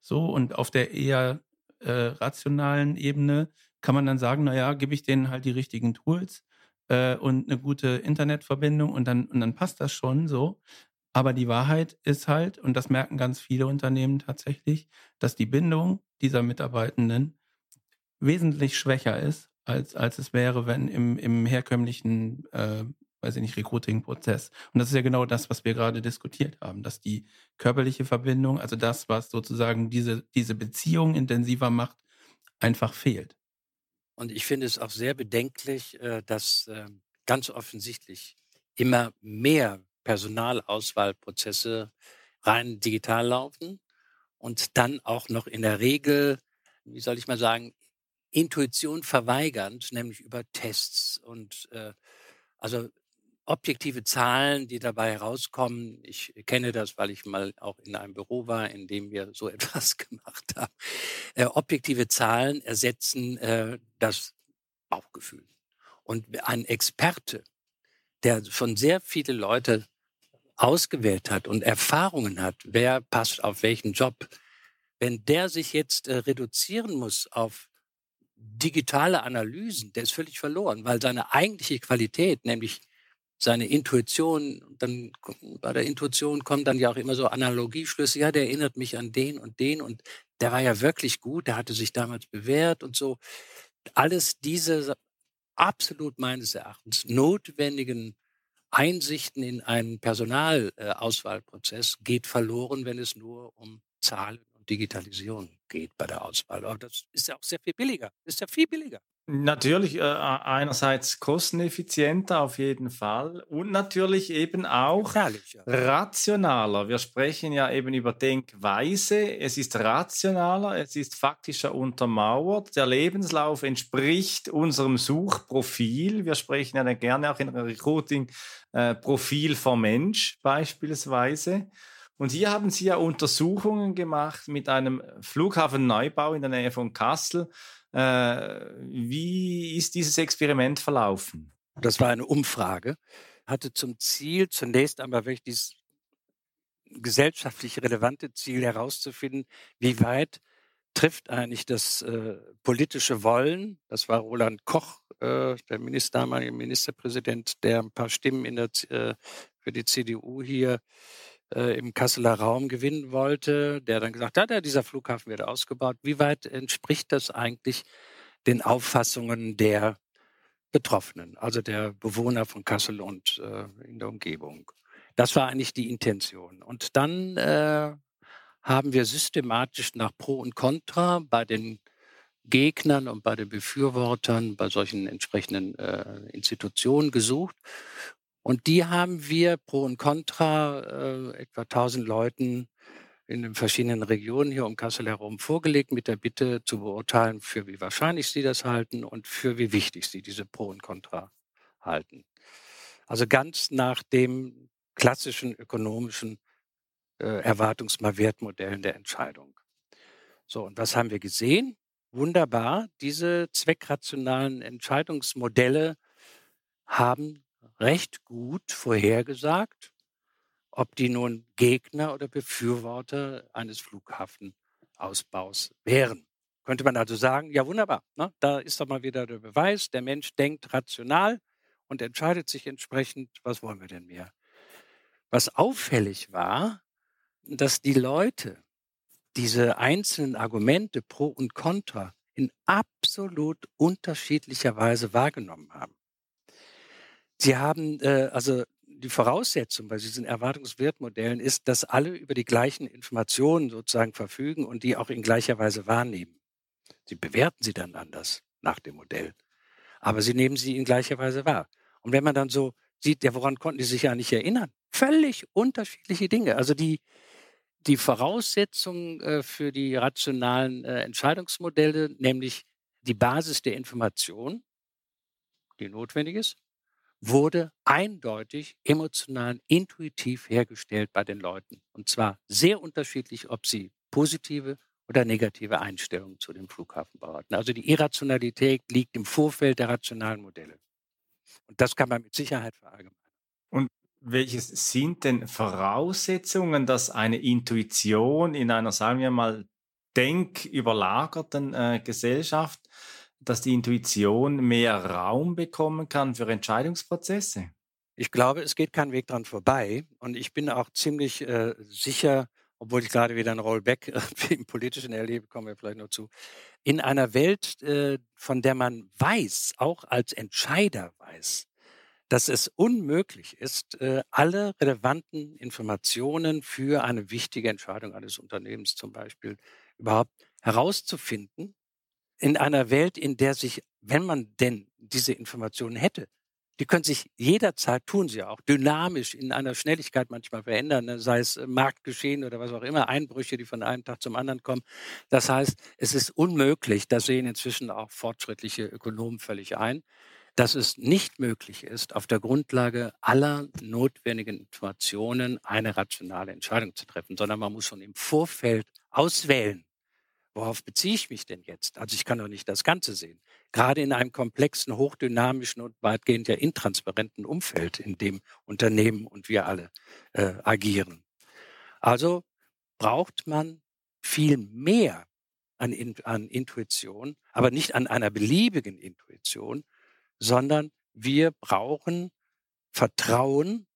So, und auf der eher äh, rationalen Ebene kann man dann sagen, naja, gebe ich denen halt die richtigen Tools äh, und eine gute Internetverbindung und dann, und dann passt das schon so. Aber die Wahrheit ist halt, und das merken ganz viele Unternehmen tatsächlich, dass die Bindung dieser Mitarbeitenden wesentlich schwächer ist als, als es wäre, wenn im, im herkömmlichen, äh, weiß ich nicht, Recruiting-Prozess. Und das ist ja genau das, was wir gerade diskutiert haben, dass die körperliche Verbindung, also das, was sozusagen diese, diese Beziehung intensiver macht, einfach fehlt. Und ich finde es auch sehr bedenklich, äh, dass ähm, ganz offensichtlich immer mehr Personalauswahlprozesse rein digital laufen und dann auch noch in der Regel, wie soll ich mal sagen, Intuition verweigernd, nämlich über Tests und äh, also objektive Zahlen, die dabei herauskommen. Ich kenne das, weil ich mal auch in einem Büro war, in dem wir so etwas gemacht haben. Äh, objektive Zahlen ersetzen äh, das Bauchgefühl. Und ein Experte, der schon sehr viele Leute ausgewählt hat und Erfahrungen hat, wer passt auf welchen Job, wenn der sich jetzt äh, reduzieren muss auf digitale Analysen, der ist völlig verloren, weil seine eigentliche Qualität, nämlich seine Intuition, dann bei der Intuition kommen dann ja auch immer so Analogieschlüsse, ja, der erinnert mich an den und den und der war ja wirklich gut, der hatte sich damals bewährt und so. Alles diese absolut meines Erachtens notwendigen Einsichten in einen Personalauswahlprozess geht verloren, wenn es nur um Zahlen Digitalisierung geht bei der Auswahl. Aber das ist ja auch sehr viel billiger. Das ist ja viel billiger. Natürlich äh, einerseits kosteneffizienter auf jeden Fall und natürlich eben auch rationaler. Wir sprechen ja eben über Denkweise. Es ist rationaler, es ist faktischer untermauert. Der Lebenslauf entspricht unserem Suchprofil. Wir sprechen ja gerne auch in Recruiting äh, Profil vom Mensch beispielsweise. Und hier haben Sie ja Untersuchungen gemacht mit einem Flughafenneubau in der Nähe von Kassel. Äh, wie ist dieses Experiment verlaufen? Das war eine Umfrage, hatte zum Ziel, zunächst einmal wirklich dieses gesellschaftlich relevante Ziel herauszufinden, wie weit trifft eigentlich das äh, politische Wollen, das war Roland Koch, äh, der Minister, damalige Ministerpräsident, der ein paar Stimmen der, äh, für die CDU hier äh, im Kasseler Raum gewinnen wollte, der dann gesagt hat, ja, dieser Flughafen wird ausgebaut. Wie weit entspricht das eigentlich den Auffassungen der Betroffenen, also der Bewohner von Kassel und äh, in der Umgebung? Das war eigentlich die Intention. Und dann äh, haben wir systematisch nach Pro und Contra bei den Gegnern und bei den Befürwortern bei solchen entsprechenden äh, Institutionen gesucht. Und die haben wir pro und contra äh, etwa 1000 Leuten in den verschiedenen Regionen hier um Kassel herum vorgelegt mit der Bitte zu beurteilen, für wie wahrscheinlich sie das halten und für wie wichtig sie diese Pro und Contra halten. Also ganz nach dem klassischen ökonomischen äh, Erwartungsmalwertmodellen der Entscheidung. So, und was haben wir gesehen? Wunderbar, diese zweckrationalen Entscheidungsmodelle haben recht gut vorhergesagt, ob die nun Gegner oder Befürworter eines Flughafenausbaus wären. Könnte man also sagen, ja wunderbar, ne? da ist doch mal wieder der Beweis, der Mensch denkt rational und entscheidet sich entsprechend, was wollen wir denn mehr. Was auffällig war, dass die Leute diese einzelnen Argumente pro und contra in absolut unterschiedlicher Weise wahrgenommen haben. Sie haben äh, also die Voraussetzung bei diesen Erwartungswertmodellen ist, dass alle über die gleichen Informationen sozusagen verfügen und die auch in gleicher Weise wahrnehmen. Sie bewerten sie dann anders nach dem Modell, aber sie nehmen sie in gleicher Weise wahr. Und wenn man dann so sieht, ja, woran konnten die sich ja nicht erinnern? Völlig unterschiedliche Dinge. Also die, die Voraussetzungen äh, für die rationalen äh, Entscheidungsmodelle, nämlich die Basis der Information, die notwendig ist, wurde eindeutig emotional, intuitiv hergestellt bei den Leuten. Und zwar sehr unterschiedlich, ob sie positive oder negative Einstellungen zu dem Flughafenbau hatten. Also die Irrationalität liegt im Vorfeld der rationalen Modelle. Und das kann man mit Sicherheit verallgemeinern. Und welche sind denn Voraussetzungen, dass eine Intuition in einer, sagen wir mal, denküberlagerten äh, Gesellschaft dass die Intuition mehr Raum bekommen kann für Entscheidungsprozesse? Ich glaube, es geht kein Weg dran vorbei. Und ich bin auch ziemlich äh, sicher, obwohl ich gerade wieder ein Rollback im politischen erlebe, kommen wir vielleicht noch zu, in einer Welt, äh, von der man weiß, auch als Entscheider weiß, dass es unmöglich ist, äh, alle relevanten Informationen für eine wichtige Entscheidung eines Unternehmens zum Beispiel überhaupt herauszufinden in einer Welt, in der sich, wenn man denn diese Informationen hätte, die können sich jederzeit, tun sie auch, dynamisch in einer Schnelligkeit manchmal verändern, ne? sei es äh, Marktgeschehen oder was auch immer, Einbrüche, die von einem Tag zum anderen kommen. Das heißt, es ist unmöglich, das sehen inzwischen auch fortschrittliche Ökonomen völlig ein, dass es nicht möglich ist, auf der Grundlage aller notwendigen Informationen eine rationale Entscheidung zu treffen, sondern man muss schon im Vorfeld auswählen, Worauf beziehe ich mich denn jetzt? Also ich kann doch nicht das Ganze sehen. Gerade in einem komplexen, hochdynamischen und weitgehend ja intransparenten Umfeld, in dem Unternehmen und wir alle äh, agieren. Also braucht man viel mehr an, an Intuition, aber nicht an einer beliebigen Intuition, sondern wir brauchen Vertrauen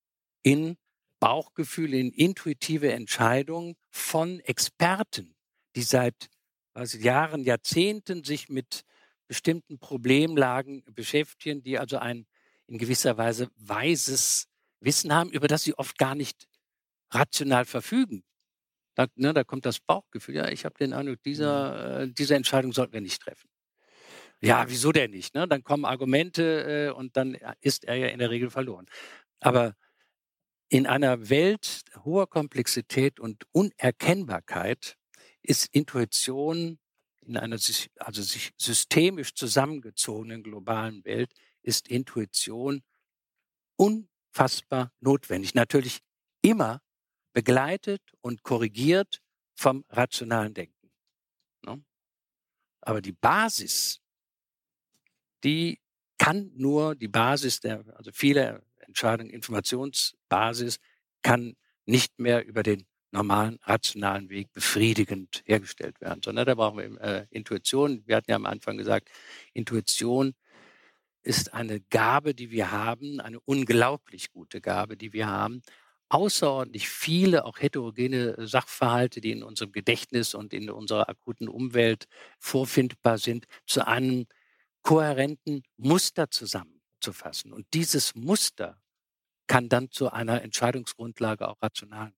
in Bauchgefühle, in intuitive Entscheidungen von Experten, die seit also Jahren, Jahrzehnten sich mit bestimmten Problemlagen beschäftigen, die also ein in gewisser Weise weises Wissen haben, über das sie oft gar nicht rational verfügen. Da, ne, da kommt das Bauchgefühl. Ja, ich habe den Eindruck, dieser, mhm. äh, diese Entscheidung sollten wir nicht treffen. Ja, wieso denn nicht? Ne? Dann kommen Argumente äh, und dann ist er ja in der Regel verloren. Aber in einer Welt hoher Komplexität und Unerkennbarkeit ist Intuition in einer also sich systemisch zusammengezogenen globalen Welt ist Intuition unfassbar notwendig. Natürlich immer begleitet und korrigiert vom rationalen Denken. Ne? Aber die Basis, die kann nur die Basis der, also viele Entscheidungen, Informationsbasis, kann nicht mehr über den normalen, rationalen Weg befriedigend hergestellt werden, sondern da brauchen wir äh, Intuition. Wir hatten ja am Anfang gesagt, Intuition ist eine Gabe, die wir haben, eine unglaublich gute Gabe, die wir haben, außerordentlich viele, auch heterogene Sachverhalte, die in unserem Gedächtnis und in unserer akuten Umwelt vorfindbar sind, zu einem kohärenten Muster zusammenzufassen. Und dieses Muster kann dann zu einer Entscheidungsgrundlage auch rationalen.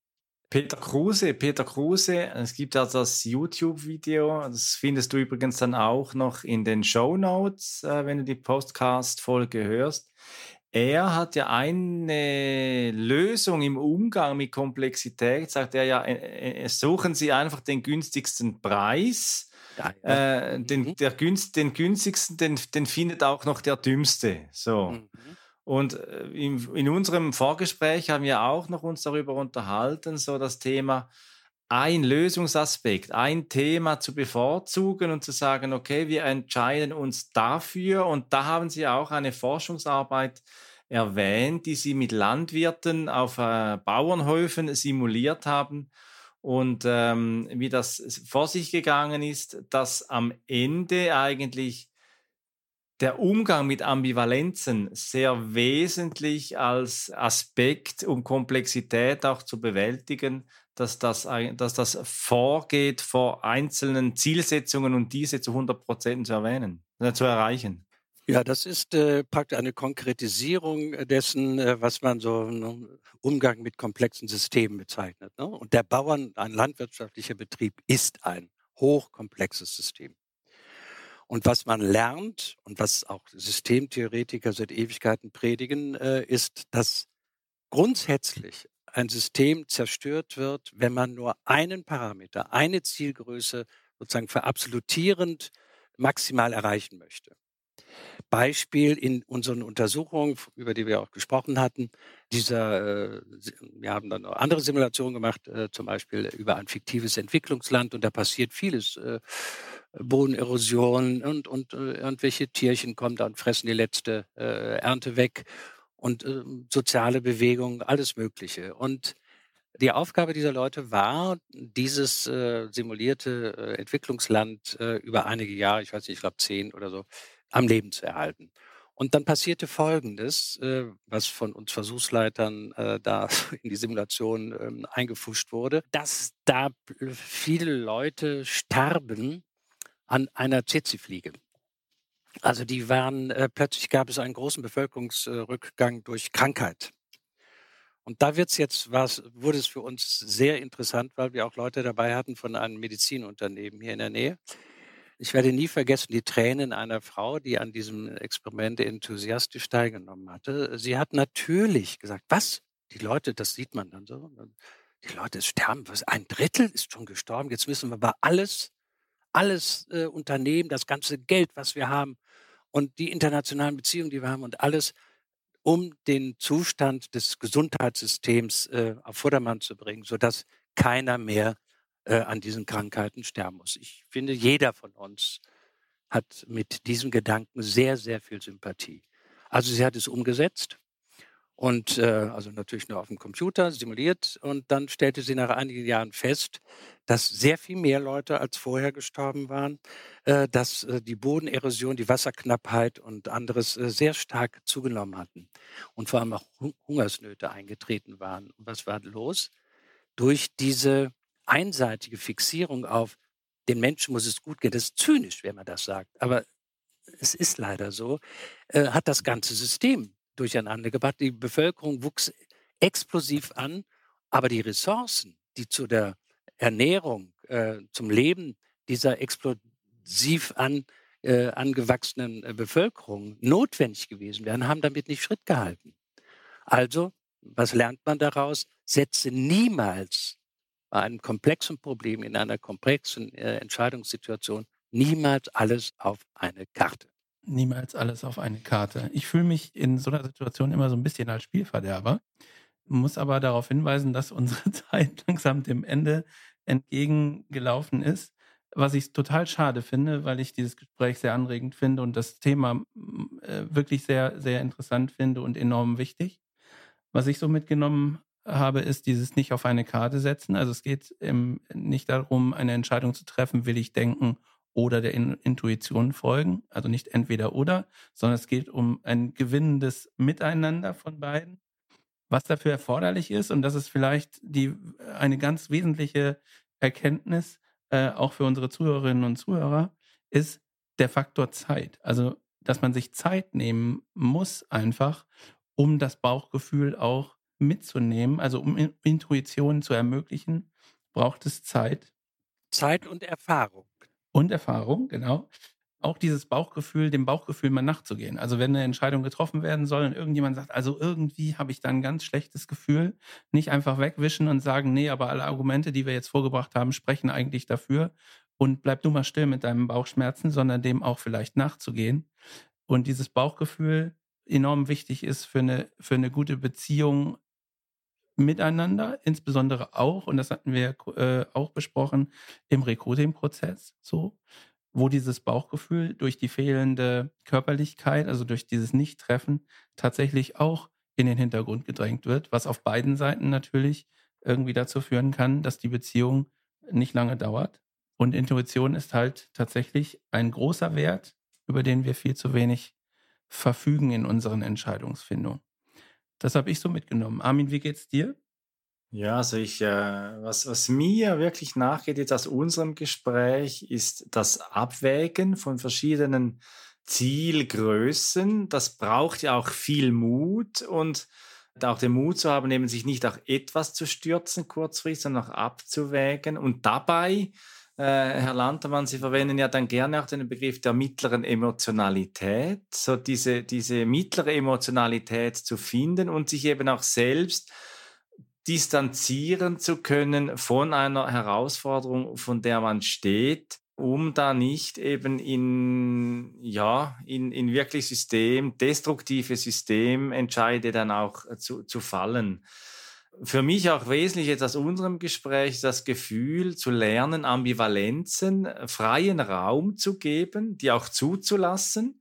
Peter Kruse, Peter Kruse, es gibt ja das YouTube-Video, das findest du übrigens dann auch noch in den Show Notes, äh, wenn du die Podcast-Folge hörst. Er hat ja eine Lösung im Umgang mit Komplexität, sagt er ja, äh, äh, suchen Sie einfach den günstigsten Preis. Ja, ja. Äh, den, mhm. der günst, den günstigsten, den, den findet auch noch der dümmste. So. Mhm. Und äh, in, in unserem Vorgespräch haben wir auch noch uns darüber unterhalten, so das Thema, ein Lösungsaspekt, ein Thema zu bevorzugen und zu sagen, okay, wir entscheiden uns dafür. Und da haben Sie auch eine Forschungsarbeit erwähnt, die Sie mit Landwirten auf äh, Bauernhöfen simuliert haben. Und ähm, wie das vor sich gegangen ist, dass am Ende eigentlich der Umgang mit Ambivalenzen sehr wesentlich als Aspekt, um Komplexität auch zu bewältigen, dass das, dass das vorgeht vor einzelnen Zielsetzungen und diese zu 100 Prozent zu erwähnen, äh, zu erreichen. Ja, das ist äh, praktisch eine Konkretisierung dessen, äh, was man so ne, Umgang mit komplexen Systemen bezeichnet. Ne? Und der Bauern, ein landwirtschaftlicher Betrieb, ist ein hochkomplexes System. Und was man lernt und was auch Systemtheoretiker seit Ewigkeiten predigen, äh, ist, dass grundsätzlich ein System zerstört wird, wenn man nur einen Parameter, eine Zielgröße sozusagen verabsolutierend maximal erreichen möchte. Beispiel in unseren Untersuchungen, über die wir auch gesprochen hatten. Dieser, äh, wir haben dann andere Simulationen gemacht, äh, zum Beispiel über ein fiktives Entwicklungsland und da passiert vieles. Äh, Bodenerosion und, und irgendwelche Tierchen kommen da und fressen die letzte Ernte weg und soziale Bewegungen, alles Mögliche. Und die Aufgabe dieser Leute war, dieses simulierte Entwicklungsland über einige Jahre, ich weiß nicht, ich glaube zehn oder so, am Leben zu erhalten. Und dann passierte Folgendes, äh, was von uns Versuchsleitern äh, da in die Simulation ähm, eingefuscht wurde, dass da viele Leute starben an einer Tsetse-Fliege. Also die waren, äh, plötzlich gab es einen großen Bevölkerungsrückgang durch Krankheit. Und da wird's jetzt was, wurde es für uns sehr interessant, weil wir auch Leute dabei hatten von einem Medizinunternehmen hier in der Nähe. Ich werde nie vergessen die Tränen einer Frau, die an diesem Experiment enthusiastisch teilgenommen hatte. Sie hat natürlich gesagt, was? Die Leute, das sieht man dann so. Die Leute sterben, was? Ein Drittel ist schon gestorben. Jetzt müssen wir aber alles alles äh, unternehmen, das ganze Geld, was wir haben und die internationalen Beziehungen, die wir haben und alles, um den Zustand des Gesundheitssystems äh, auf Vordermann zu bringen, sodass keiner mehr äh, an diesen Krankheiten sterben muss. Ich finde, jeder von uns hat mit diesem Gedanken sehr, sehr viel Sympathie. Also sie hat es umgesetzt und äh, also natürlich nur auf dem Computer simuliert und dann stellte sie nach einigen Jahren fest, dass sehr viel mehr Leute als vorher gestorben waren, äh, dass äh, die Bodenerosion, die Wasserknappheit und anderes äh, sehr stark zugenommen hatten und vor allem auch Hungersnöte eingetreten waren. Und was war los? Durch diese einseitige Fixierung auf den Menschen muss es gut gehen, das ist zynisch, wenn man das sagt, aber es ist leider so, äh, hat das ganze System durcheinander gebracht. Die Bevölkerung wuchs explosiv an, aber die Ressourcen, die zu der Ernährung, äh, zum Leben dieser explosiv an, äh, angewachsenen äh, Bevölkerung notwendig gewesen wären, haben damit nicht Schritt gehalten. Also, was lernt man daraus? Setze niemals bei einem komplexen Problem in einer komplexen äh, Entscheidungssituation niemals alles auf eine Karte. Niemals alles auf eine Karte. Ich fühle mich in so einer Situation immer so ein bisschen als Spielverderber, muss aber darauf hinweisen, dass unsere Zeit langsam dem Ende entgegengelaufen ist, was ich total schade finde, weil ich dieses Gespräch sehr anregend finde und das Thema äh, wirklich sehr, sehr interessant finde und enorm wichtig. Was ich so mitgenommen habe, ist dieses nicht auf eine Karte setzen. Also es geht im, nicht darum, eine Entscheidung zu treffen, will ich denken oder der Intuition folgen. Also nicht entweder oder, sondern es geht um ein gewinnendes Miteinander von beiden. Was dafür erforderlich ist, und das ist vielleicht die, eine ganz wesentliche Erkenntnis, äh, auch für unsere Zuhörerinnen und Zuhörer, ist der Faktor Zeit. Also, dass man sich Zeit nehmen muss einfach, um das Bauchgefühl auch mitzunehmen, also um Intuition zu ermöglichen, braucht es Zeit. Zeit und Erfahrung. Und Erfahrung, genau. Auch dieses Bauchgefühl, dem Bauchgefühl mal nachzugehen. Also wenn eine Entscheidung getroffen werden soll und irgendjemand sagt, also irgendwie habe ich da ein ganz schlechtes Gefühl, nicht einfach wegwischen und sagen, nee, aber alle Argumente, die wir jetzt vorgebracht haben, sprechen eigentlich dafür und bleib du mal still mit deinem Bauchschmerzen, sondern dem auch vielleicht nachzugehen. Und dieses Bauchgefühl enorm wichtig ist für eine, für eine gute Beziehung miteinander, insbesondere auch, und das hatten wir äh, auch besprochen, im Recruiting-Prozess so, wo dieses Bauchgefühl durch die fehlende Körperlichkeit, also durch dieses Nicht-Treffen, tatsächlich auch in den Hintergrund gedrängt wird, was auf beiden Seiten natürlich irgendwie dazu führen kann, dass die Beziehung nicht lange dauert. Und Intuition ist halt tatsächlich ein großer Wert, über den wir viel zu wenig verfügen in unseren Entscheidungsfindungen. Das habe ich so mitgenommen. Armin, wie geht's dir? Ja, also ich, äh, was, was mir wirklich nachgeht jetzt aus unserem Gespräch, ist das Abwägen von verschiedenen Zielgrößen. Das braucht ja auch viel Mut und auch den Mut zu haben, eben sich nicht auch etwas zu stürzen kurzfristig, sondern auch abzuwägen und dabei Herr Lantermann, Sie verwenden ja dann gerne auch den Begriff der mittleren Emotionalität, so diese, diese mittlere Emotionalität zu finden und sich eben auch selbst distanzieren zu können von einer Herausforderung, von der man steht, um da nicht eben in, ja, in, in wirklich System, destruktive Systementscheide dann auch zu, zu fallen für mich auch wesentlich jetzt aus unserem Gespräch das Gefühl zu lernen, Ambivalenzen, äh, freien Raum zu geben, die auch zuzulassen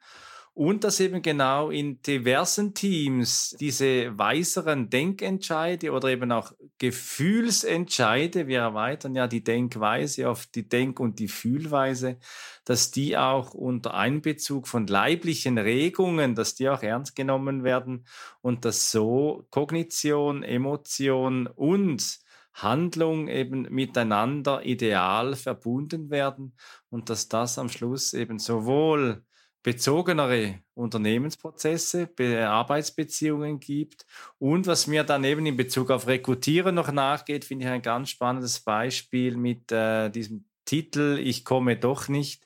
und dass eben genau in diversen Teams diese weiseren Denkentscheide oder eben auch Gefühlsentscheide, wir erweitern ja die Denkweise auf die Denk- und die Fühlweise, dass die auch unter Einbezug von leiblichen Regungen, dass die auch ernst genommen werden und dass so Kognition, Emotion und Handlung eben miteinander ideal verbunden werden und dass das am Schluss eben sowohl bezogenere Unternehmensprozesse, Arbeitsbeziehungen gibt. Und was mir dann eben in Bezug auf Rekrutieren noch nachgeht, finde ich ein ganz spannendes Beispiel mit äh, diesem Titel Ich komme doch nicht,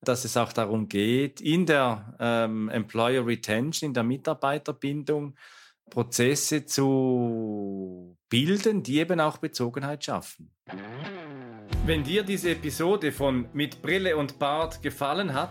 dass es auch darum geht, in der ähm, Employer Retention, in der Mitarbeiterbindung, Prozesse zu bilden, die eben auch Bezogenheit schaffen. Wenn dir diese Episode von Mit Brille und Bart gefallen hat,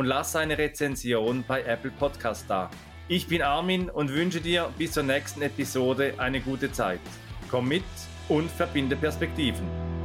und lass eine Rezension bei Apple Podcast da. Ich bin Armin und wünsche dir bis zur nächsten Episode eine gute Zeit. Komm mit und verbinde Perspektiven.